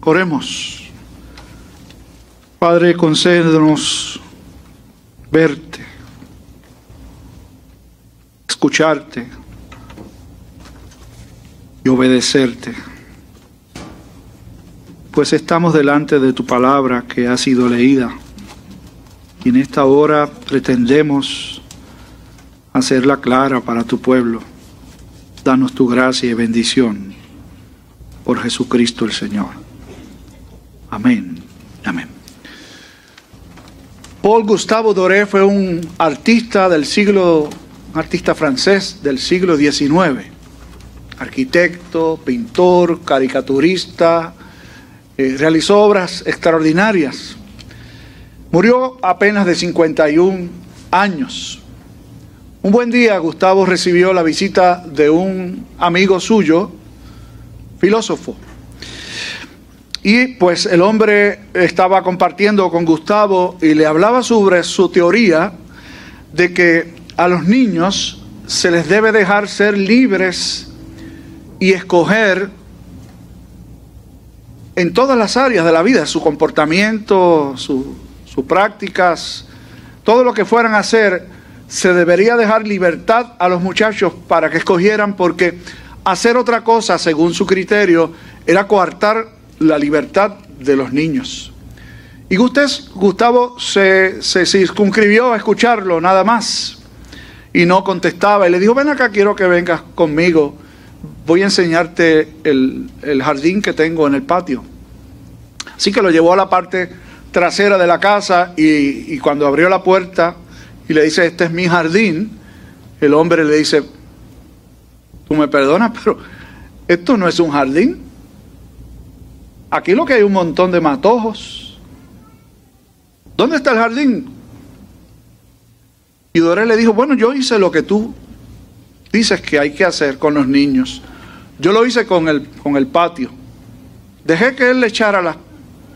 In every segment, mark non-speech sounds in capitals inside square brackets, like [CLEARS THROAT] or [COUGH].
Oremos. Padre, concédenos verte, escucharte y obedecerte, pues estamos delante de tu palabra que ha sido leída y en esta hora pretendemos hacerla clara para tu pueblo. Danos tu gracia y bendición por Jesucristo el Señor. Amén. Amén. Paul Gustavo Doré fue un artista del siglo, artista francés del siglo XIX, arquitecto, pintor, caricaturista, eh, realizó obras extraordinarias. Murió apenas de 51 años. Un buen día Gustavo recibió la visita de un amigo suyo, filósofo. Y pues el hombre estaba compartiendo con Gustavo y le hablaba sobre su teoría de que a los niños se les debe dejar ser libres y escoger en todas las áreas de la vida, su comportamiento, sus prácticas, todo lo que fueran a hacer se debería dejar libertad a los muchachos para que escogieran, porque hacer otra cosa, según su criterio, era coartar la libertad de los niños. Y Gustavo se, se circunscribió a escucharlo nada más y no contestaba. Y le dijo, ven acá, quiero que vengas conmigo. Voy a enseñarte el, el jardín que tengo en el patio. Así que lo llevó a la parte trasera de la casa y, y cuando abrió la puerta y le dice, este es mi jardín, el hombre le dice, tú me perdonas, pero esto no es un jardín. Aquí lo que hay un montón de matojos. ¿Dónde está el jardín? Y Doré le dijo, bueno, yo hice lo que tú dices que hay que hacer con los niños. Yo lo hice con el, con el patio. Dejé que él le echara las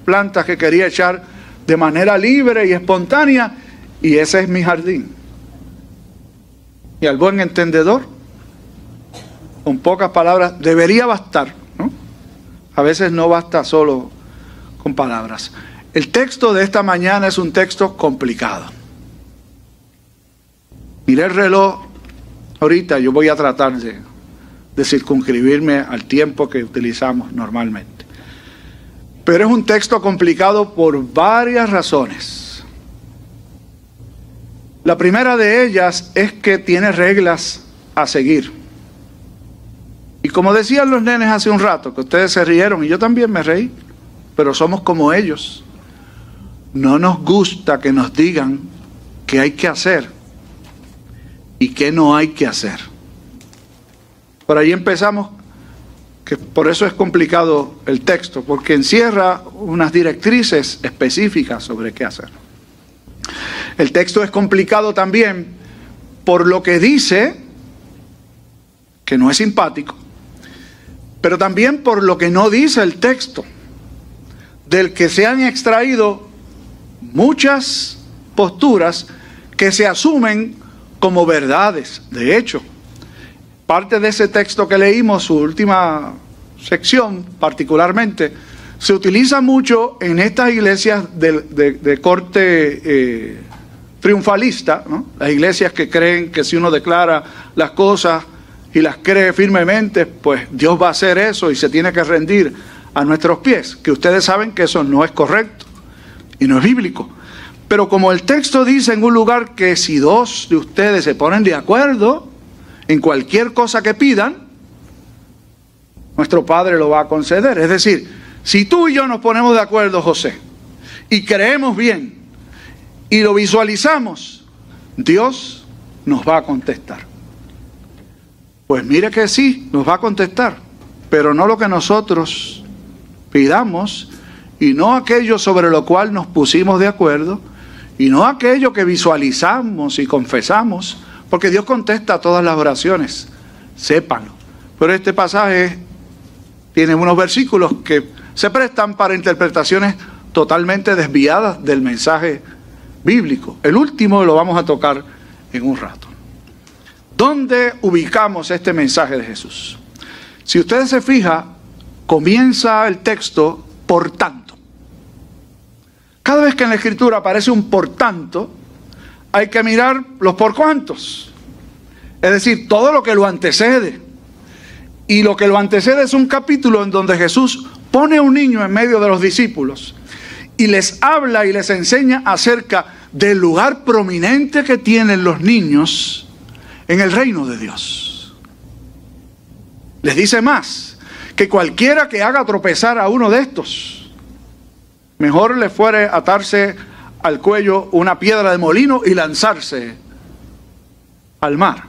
plantas que quería echar de manera libre y espontánea y ese es mi jardín. Y al buen entendedor, con pocas palabras, debería bastar. A veces no basta solo con palabras. El texto de esta mañana es un texto complicado. Miré el reloj ahorita, yo voy a tratar de, de circunscribirme al tiempo que utilizamos normalmente. Pero es un texto complicado por varias razones. La primera de ellas es que tiene reglas a seguir. Como decían los nenes hace un rato, que ustedes se rieron y yo también me reí, pero somos como ellos. No nos gusta que nos digan qué hay que hacer y qué no hay que hacer. Por ahí empezamos, que por eso es complicado el texto, porque encierra unas directrices específicas sobre qué hacer. El texto es complicado también por lo que dice, que no es simpático, pero también por lo que no dice el texto, del que se han extraído muchas posturas que se asumen como verdades. De hecho, parte de ese texto que leímos, su última sección particularmente, se utiliza mucho en estas iglesias de, corte eh, triunfalista, las iglesias que creen que si uno declara las cosas y las cree firmemente, pues Dios va a hacer eso y se tiene que rendir a nuestros pies, que ustedes saben que eso no es correcto y no es bíblico. Pero como el texto dice en un lugar que si dos de ustedes se ponen de acuerdo en cualquier cosa que pidan, nuestro Padre lo va a conceder. Es decir, si tú y yo nos ponemos de acuerdo, José, y creemos bien, y lo visualizamos, Dios nos va a contestar. Pues mire que sí, nos va a contestar, pero no lo que nosotros pidamos y no aquello sobre lo cual nos pusimos de acuerdo y no aquello que visualizamos y confesamos, porque Dios contesta todas las oraciones, sépanlo. Pero este pasaje tiene unos versículos que se prestan para interpretaciones totalmente desviadas del mensaje bíblico. El último lo vamos a tocar en un rato. ¿Dónde ubicamos este mensaje de Jesús? Si ustedes se fijan, comienza el texto por tanto. Cada vez que en la escritura aparece un por tanto, hay que mirar los por cuantos. Es decir, todo lo que lo antecede. Y lo que lo antecede es un capítulo en donde Jesús pone a un niño en medio de los discípulos y les habla y les enseña acerca del lugar prominente que tienen los niños en el reino de Dios. Les dice más, que cualquiera que haga tropezar a uno de estos, mejor le fuere atarse al cuello una piedra de molino y lanzarse al mar.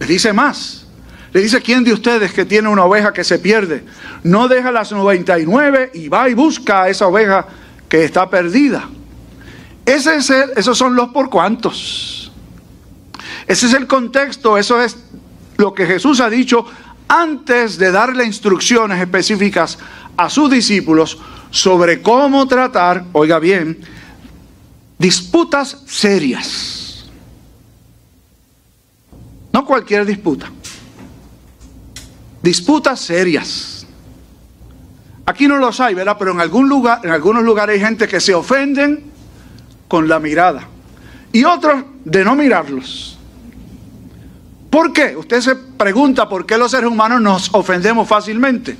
Les dice más. Le dice, ¿quién de ustedes que tiene una oveja que se pierde? No deja las 99 y va y busca a esa oveja que está perdida. Ese es esos son los por cuantos. Ese es el contexto, eso es lo que Jesús ha dicho antes de darle instrucciones específicas a sus discípulos sobre cómo tratar, oiga bien, disputas serias. No cualquier disputa. Disputas serias. Aquí no los hay, ¿verdad? Pero en algún lugar, en algunos lugares hay gente que se ofenden con la mirada y otros de no mirarlos. ¿Por qué? Usted se pregunta por qué los seres humanos nos ofendemos fácilmente.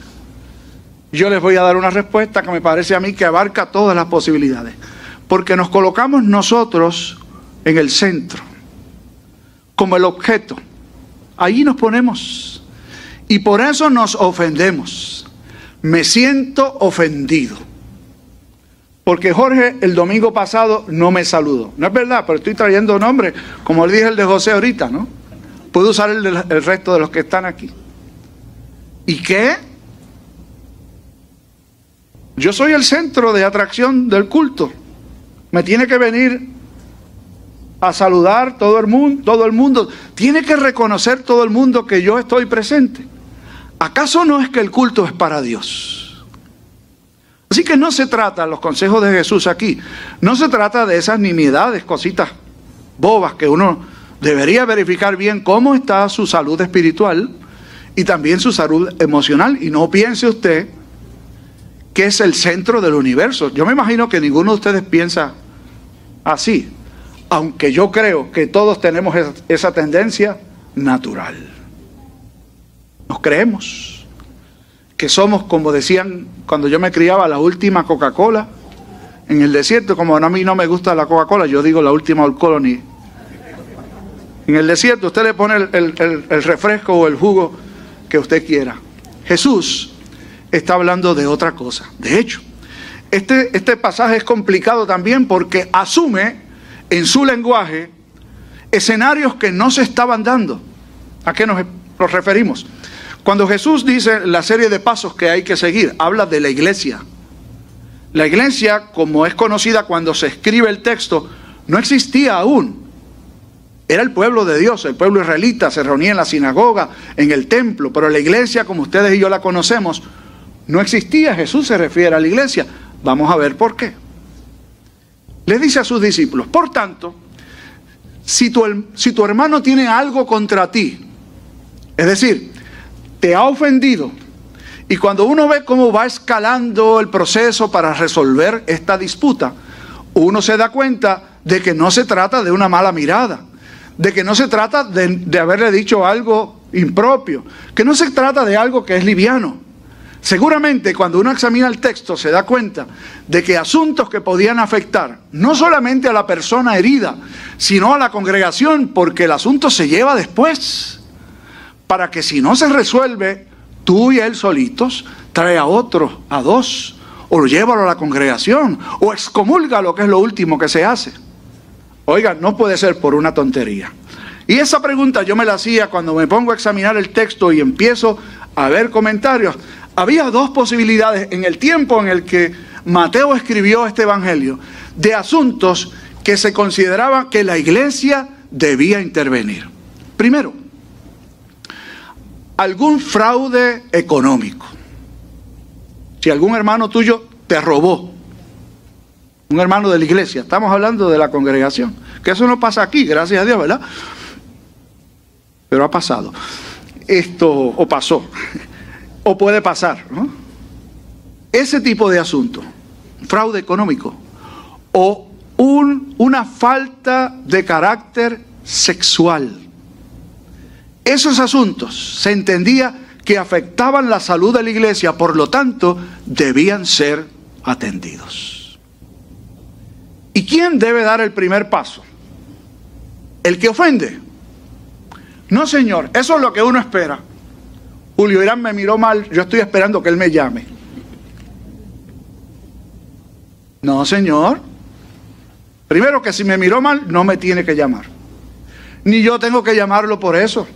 Yo les voy a dar una respuesta que me parece a mí que abarca todas las posibilidades. Porque nos colocamos nosotros en el centro, como el objeto. Ahí nos ponemos. Y por eso nos ofendemos. Me siento ofendido. Porque Jorge el domingo pasado no me saludó. No es verdad, pero estoy trayendo nombre, como le dije el de José ahorita, ¿no? Puedo usar el, el resto de los que están aquí. ¿Y qué? Yo soy el centro de atracción del culto. Me tiene que venir a saludar todo el mundo, todo el mundo. Tiene que reconocer todo el mundo que yo estoy presente. ¿Acaso no es que el culto es para Dios? Así que no se trata, los consejos de Jesús aquí, no se trata de esas nimiedades, cositas bobas que uno debería verificar bien cómo está su salud espiritual y también su salud emocional. Y no piense usted que es el centro del universo. Yo me imagino que ninguno de ustedes piensa así, aunque yo creo que todos tenemos esa tendencia natural. Nos creemos que somos, como decían cuando yo me criaba, la última Coca-Cola en el desierto. Como a mí no me gusta la Coca-Cola, yo digo la última Old En el desierto usted le pone el, refresco o el jugo que usted quiera. Jesús está hablando de otra cosa. De hecho, este, este pasaje es complicado también porque asume en su lenguaje escenarios que no se estaban dando. ¿A qué nos referimos? Cuando Jesús dice la serie de pasos que hay que seguir, habla de la iglesia. La iglesia, como es conocida cuando se escribe el texto, no existía aún. Era el pueblo de Dios, el pueblo israelita, se reunía en la sinagoga, en el templo, pero la iglesia, como ustedes y yo la conocemos, no existía. Jesús se refiere a la iglesia. Vamos a ver por qué. Le dice a sus discípulos, por tanto, si tu, si tu hermano tiene algo contra ti, es decir, te ha ofendido, y cuando uno ve cómo va escalando el proceso para resolver esta disputa, uno se da cuenta de que no se trata de una mala mirada, de que no se trata de, haberle dicho algo impropio, que no se trata de algo que es liviano, Seguramente cuando uno examina el texto se da cuenta de que asuntos que podían afectar no solamente a la persona herida, sino a la congregación, porque el asunto se lleva después, para que si no se resuelve, tú y él solitos, trae a otro, a dos, o llévalo a la congregación, o excomulga lo que es lo último que se hace. Oiga, no puede ser por una tontería. Y esa pregunta yo me la hacía cuando me pongo a examinar el texto y empiezo a ver comentarios había dos posibilidades en el tiempo en el que Mateo escribió este Evangelio de asuntos que se consideraba que la iglesia debía intervenir. Primero, algún fraude económico. Si algún hermano tuyo te robó, un hermano de la iglesia, estamos hablando de la congregación, que eso no pasa aquí, gracias a Dios, ¿verdad? Pero ha pasado. Esto, o pasó o puede pasar. ese tipo de asunto, fraude económico o un, una falta de carácter sexual, esos asuntos se entendía que afectaban la salud de la iglesia, por lo tanto, debían ser atendidos. ¿Y quién debe dar el primer paso? El que ofende. No, señor, eso es lo que uno espera. Julio Irán me miró mal, yo estoy esperando que él me llame. No, señor. Primero que si me miró mal, no me tiene que llamar. Ni yo tengo que llamarlo por eso.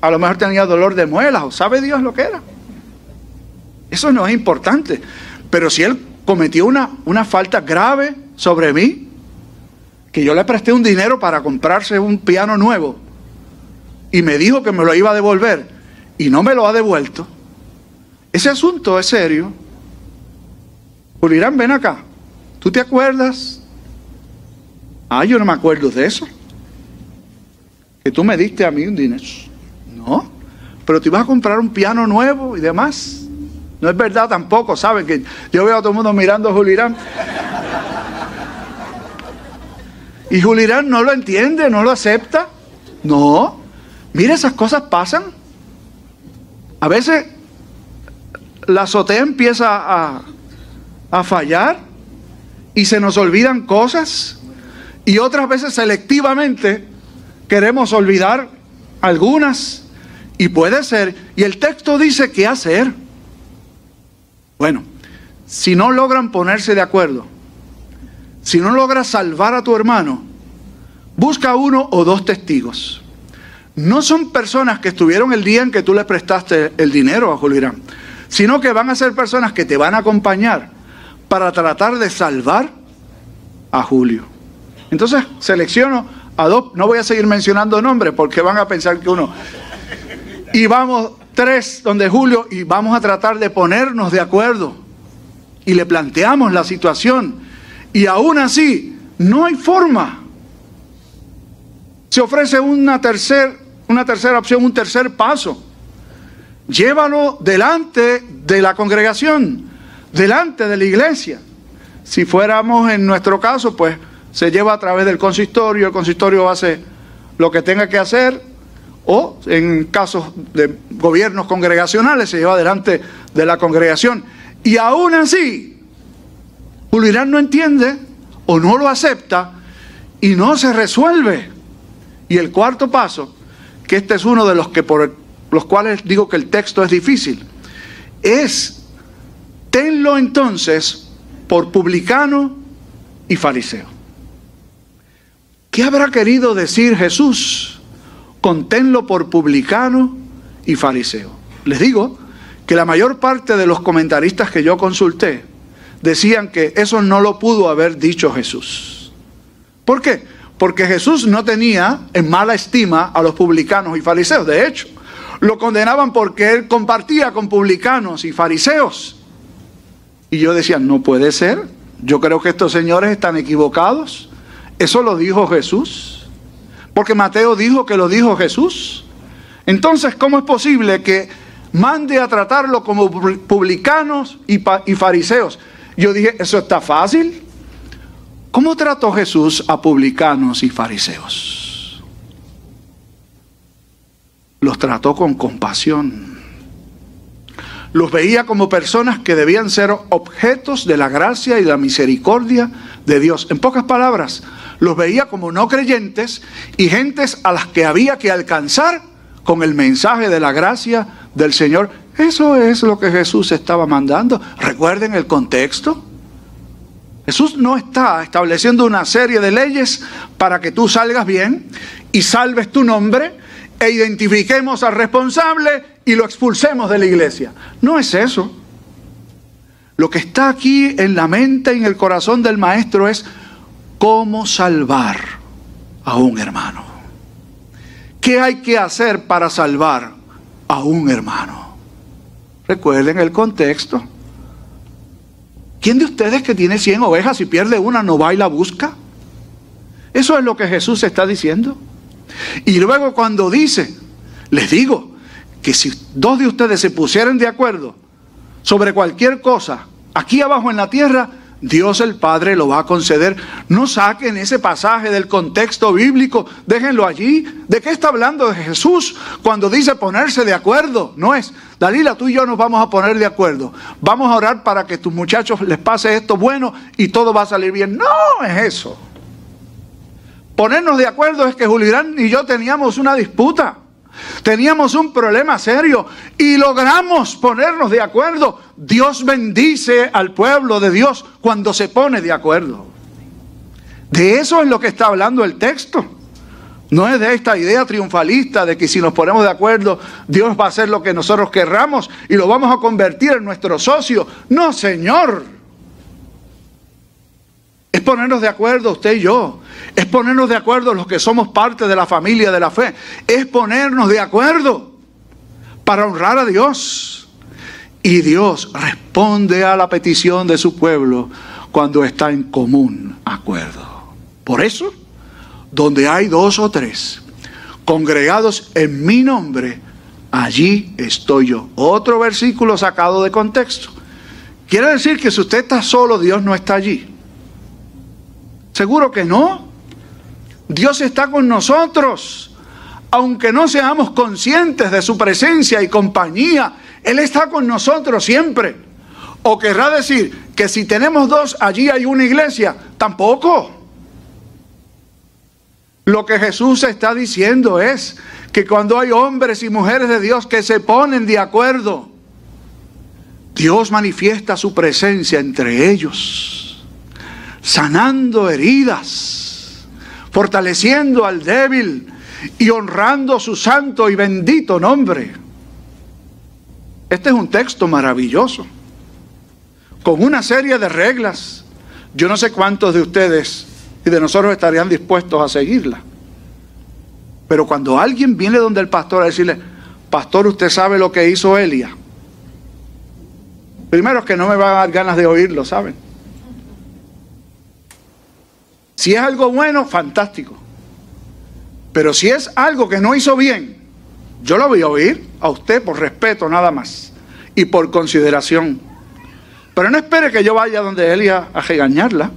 A lo mejor tenía dolor de muelas o sabe Dios lo que era. Eso no es importante. Pero si él cometió una, una falta grave sobre mí, que yo le presté un dinero para comprarse un piano nuevo y me dijo que me lo iba a devolver y no me lo ha devuelto, ese asunto es serio. Julirán, ven acá. ¿Tú te acuerdas? Ah, yo no me acuerdo de eso. Que tú me diste a mí un dinero. No, pero te ibas a comprar un piano nuevo y demás. No es verdad tampoco, ¿saben? Que yo veo a todo el mundo mirando a Julirán. Y Julirán no lo entiende, no lo acepta. No, mire, esas cosas pasan. A veces la azotea empieza a, a fallar y se nos olvidan cosas y otras veces selectivamente queremos olvidar algunas y puede ser, y el texto dice qué hacer. Bueno, si no logran ponerse de acuerdo, si no logras salvar a tu hermano, busca uno o dos testigos. No son personas que estuvieron el día en que tú le prestaste el dinero a Julián, sino que van a ser personas que te van a acompañar para tratar de salvar a Julio. Entonces selecciono a dos, no voy a seguir mencionando nombres porque van a pensar que uno... Y vamos tres donde Julio y vamos a tratar de ponernos de acuerdo. Y le planteamos la situación. Y aún así, no hay forma. Se ofrece una, tercer, una tercera opción, un tercer paso. Llévalo delante de la congregación, delante de la iglesia. Si fuéramos en nuestro caso, pues se lleva a través del consistorio, el consistorio hace lo que tenga que hacer, o en casos de gobiernos congregacionales se lleva adelante de la congregación. Y aún así, Julirán no entiende o no lo acepta y no se resuelve. Y el cuarto paso, que este es uno de los que por los cuales digo que el texto es difícil, es tenlo entonces por publicano y fariseo. ¿Qué habrá querido decir Jesús? Conténlo por publicano y fariseo. Les digo que la mayor parte de los comentaristas que yo consulté decían que eso no lo pudo haber dicho Jesús. ¿Por qué? Porque Jesús no tenía en mala estima a los publicanos y fariseos. De hecho, lo condenaban porque él compartía con publicanos y fariseos. Y yo decía, no puede ser. Yo creo que estos señores están equivocados. ¿Eso lo dijo Jesús? Porque Mateo dijo que lo dijo Jesús. Entonces, ¿cómo es posible que mande a tratarlo como publicanos y, y fariseos? Yo dije, ¿eso está fácil? ¿Cómo trató Jesús a publicanos y fariseos? Los trató con compasión. Los veía como personas que debían ser objetos de la gracia y la misericordia de Dios. En pocas palabras, los veía como no creyentes y gentes a las que había que alcanzar con el mensaje de la gracia del Señor. Eso es lo que Jesús estaba mandando. Recuerden el contexto. Jesús no está estableciendo una serie de leyes para que tú salgas bien y salves tu nombre e identifiquemos al responsable y lo expulsemos de la iglesia. No es eso. Lo que está aquí en la mente y en el corazón del maestro es cómo salvar a un hermano. ¿Qué hay que hacer para salvar a un hermano? Recuerden el contexto. ¿Quién de ustedes que tiene 100 ovejas y pierde una no va y la busca? Eso es lo que Jesús está diciendo. Y luego cuando dice, les digo que si dos de ustedes se pusieran de acuerdo sobre cualquier cosa aquí abajo en la tierra, Dios el Padre lo va a conceder. No saquen ese pasaje del contexto bíblico, déjenlo allí. ¿De qué está hablando de Jesús cuando dice ponerse de acuerdo? No es, Dalila, tú y yo nos vamos a poner de acuerdo. Vamos a orar para que tus muchachos les pase esto bueno y todo va a salir bien. No es eso. Ponernos de acuerdo es que Julián y yo teníamos una disputa. Teníamos un problema serio y logramos ponernos de acuerdo. Dios bendice al pueblo de Dios cuando se pone de acuerdo. De eso es lo que está hablando el texto. No es de esta idea triunfalista de que si nos ponemos de acuerdo, Dios va a hacer lo que nosotros querramos y lo vamos a convertir en nuestro socio. No, Señor. Es ponernos de acuerdo usted y yo. Es ponernos de acuerdo los que somos parte de la familia de la fe. Es ponernos de acuerdo para honrar a Dios. Y Dios responde a la petición de su pueblo cuando está en común acuerdo. Por eso, donde hay dos o tres congregados en mi nombre, allí estoy yo. Otro versículo sacado de contexto. Quiere decir que si usted está solo, Dios no está allí. Seguro que no. Dios está con nosotros. Aunque no seamos conscientes de su presencia y compañía, Él está con nosotros siempre. O querrá decir que si tenemos dos, allí hay una iglesia. Tampoco. Lo que Jesús está diciendo es que cuando hay hombres y mujeres de Dios que se ponen de acuerdo, Dios manifiesta su presencia entre ellos sanando heridas, fortaleciendo al débil y honrando su santo y bendito nombre. Este es un texto maravilloso, con una serie de reglas. Yo no sé cuántos de ustedes y de nosotros estarían dispuestos a seguirla. Pero cuando alguien viene donde el pastor a decirle, pastor, usted sabe lo que hizo Elia. Primero es que no me va a dar ganas de oírlo, ¿saben? Si es algo bueno, fantástico. Pero si es algo que no hizo bien, yo lo voy a oír a usted por respeto nada más y por consideración. Pero no espere que yo vaya donde Elia a regañarla.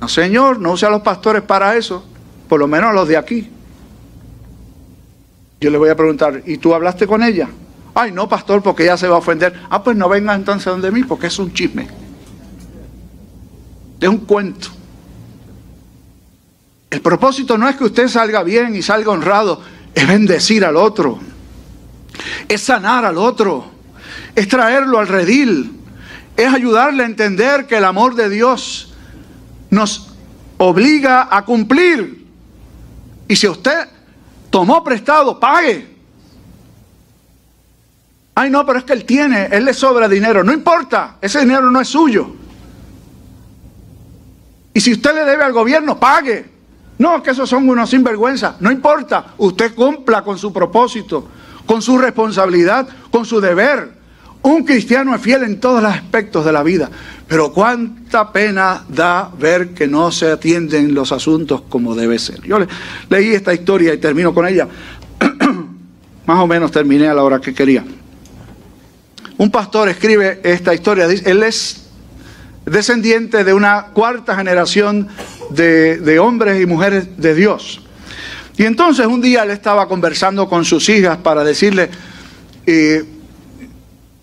No, Señor, no use a los pastores para eso, por lo menos a los de aquí. Yo le voy a preguntar, ¿y tú hablaste con ella? Ay, no, pastor, porque ella se va a ofender. Ah, pues no venga entonces donde mí, porque es un chisme es un cuento. El propósito no es que usted salga bien y salga honrado, es bendecir al otro, es sanar al otro, es traerlo al redil, es ayudarle a entender que el amor de Dios nos obliga a cumplir. Y si usted tomó prestado, pague. Ay, no, pero es que él tiene, él le sobra dinero. No importa, ese dinero no es suyo. Y si usted le debe al gobierno, pague. No, que esos son unos sinvergüenza. No importa, usted cumpla con su propósito, con su responsabilidad, con su deber. Un cristiano es fiel en todos los aspectos de la vida, pero cuánta pena da ver que no se atienden los asuntos como debe ser. Yo leí esta historia y termino con ella. [CLEARS THROAT] Más o menos terminé a la hora que quería. Un pastor escribe esta historia, dice, él es descendiente de una cuarta generación de, hombres y mujeres de Dios. Y entonces un día él estaba conversando con sus hijas para decirle, eh,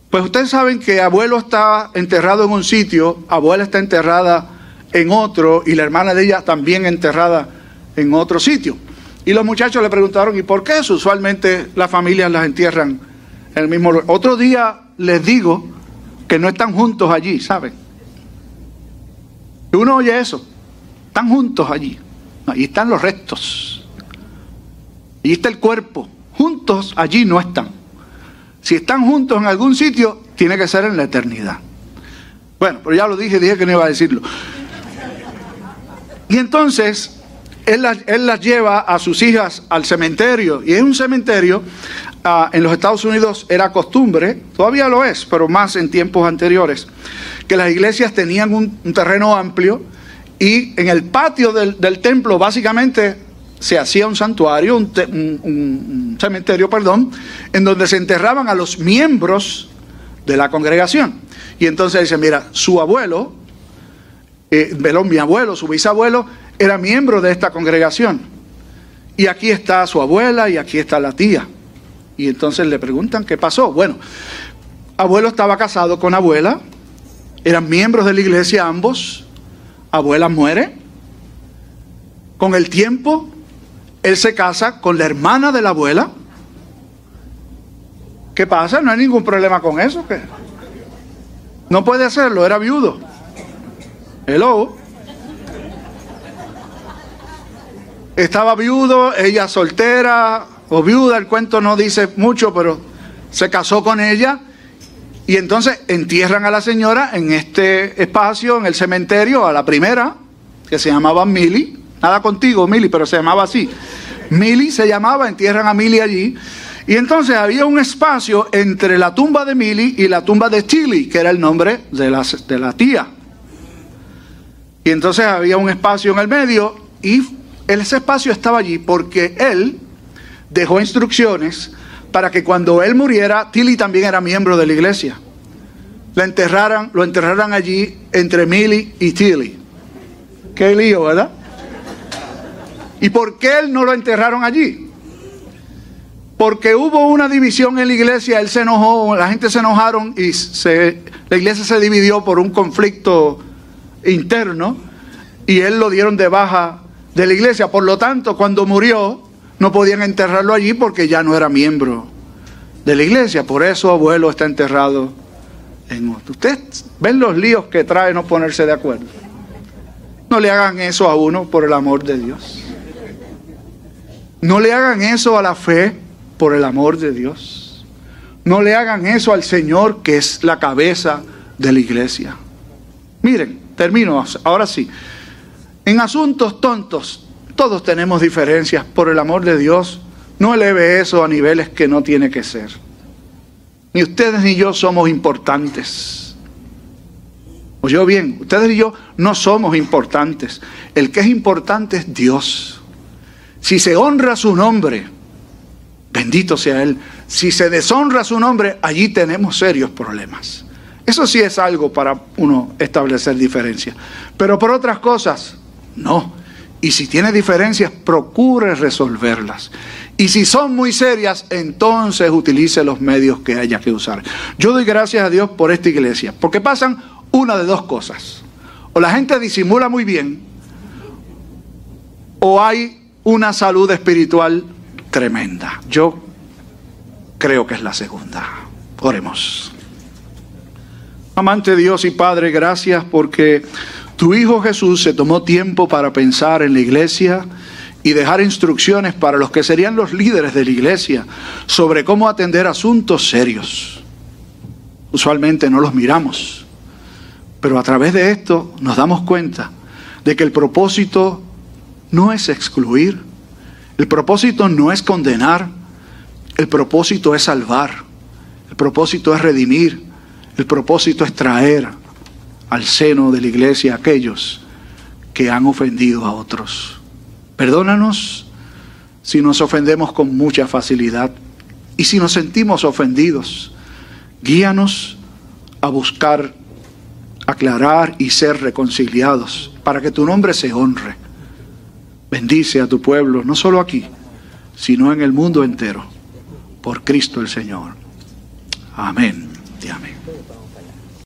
pues ustedes saben que abuelo está enterrado en un sitio, abuela está enterrada en otro y la hermana de ella también enterrada en otro sitio. Y los muchachos le preguntaron, ¿y por qué usualmente las familias las entierran en el mismo lugar? Otro día les digo que no están juntos allí, ¿saben? Uno oye eso. Están juntos allí. Ahí están los restos. Allí está el cuerpo. Juntos allí no están. Si están juntos en algún sitio, tiene que ser en la eternidad. Bueno, pero ya lo dije, dije que no iba a decirlo. Y entonces, él las, lleva a sus hijas al cementerio. Y es un cementerio, ah, en los Estados Unidos era costumbre, todavía lo es, pero más en tiempos anteriores que las iglesias tenían un, terreno amplio y en el patio del, templo básicamente se hacía un santuario, un, cementerio, perdón, en donde se enterraban a los miembros de la congregación. Y entonces dice, mira, su abuelo, eh, mi abuelo, su bisabuelo, era miembro de esta congregación. Y aquí está su abuela y aquí está la tía. Y entonces le preguntan qué pasó. Bueno, abuelo estaba casado con abuela, eran miembros de la iglesia ambos, abuela muere. Con el tiempo, él se casa con la hermana de la abuela. ¿Qué pasa? No hay ningún problema con eso. ¿qué? No puede hacerlo, era viudo. Hello. Estaba viudo, ella soltera o viuda, el cuento no dice mucho, pero se casó con ella y entonces entierran a la señora en este espacio, en el cementerio, a la primera, que se llamaba Mili. Nada contigo, Mili, pero se llamaba así. Mili se llamaba, entierran a Mili allí. Y entonces había un espacio entre la tumba de Mili y la tumba de Chili, que era el nombre de la, de la tía. Y entonces había un espacio en el medio y ese espacio estaba allí porque él dejó instrucciones para que cuando él muriera, Tilly también era miembro de la iglesia. La lo enterraran allí entre Milly y Tilly. Qué lío, ¿verdad? ¿Y por qué él no lo enterraron allí? Porque hubo una división en la iglesia, él se enojó, la gente se enojaron y se, la iglesia se dividió por un conflicto interno y él lo dieron de baja de la iglesia. Por lo tanto, cuando murió, no podían enterrarlo allí porque ya no era miembro de la iglesia. Por eso abuelo está enterrado en otro. Ustedes ven los líos que trae no ponerse de acuerdo. No le hagan eso a uno por el amor de Dios. No le hagan eso a la fe por el amor de Dios. No le hagan eso al Señor que es la cabeza de la iglesia. Miren, termino ahora sí. En asuntos tontos todos tenemos diferencias, por el amor de Dios, no eleve eso a niveles que no tiene que ser. Ni ustedes ni yo somos importantes. Oyó bien, ustedes y yo no somos importantes. El que es importante es Dios. Si se honra su nombre, bendito sea Él. Si se deshonra su nombre, allí tenemos serios problemas. Eso sí es algo para uno establecer diferencia. Pero por otras cosas, no. Y si tiene diferencias, procure resolverlas. Y si son muy serias, entonces utilice los medios que haya que usar. Yo doy gracias a Dios por esta iglesia, porque pasan una de dos cosas. O la gente disimula muy bien, o hay una salud espiritual tremenda. Yo creo que es la segunda. Oremos. Amante Dios y Padre, gracias porque tu Hijo Jesús se tomó tiempo para pensar en la iglesia y dejar instrucciones para los que serían los líderes de la iglesia sobre cómo atender asuntos serios. Usualmente no los miramos, pero a través de esto nos damos cuenta de que el propósito no es excluir, el propósito no es condenar, el propósito es salvar, el propósito es redimir, el propósito es traer al seno de la iglesia aquellos que han ofendido a otros. Perdónanos si nos ofendemos con mucha facilidad y si nos sentimos ofendidos. Guíanos a buscar, aclarar y ser reconciliados para que tu nombre se honre. Bendice a tu pueblo, no solo aquí, sino en el mundo entero, por Cristo el Señor. Amén y amén.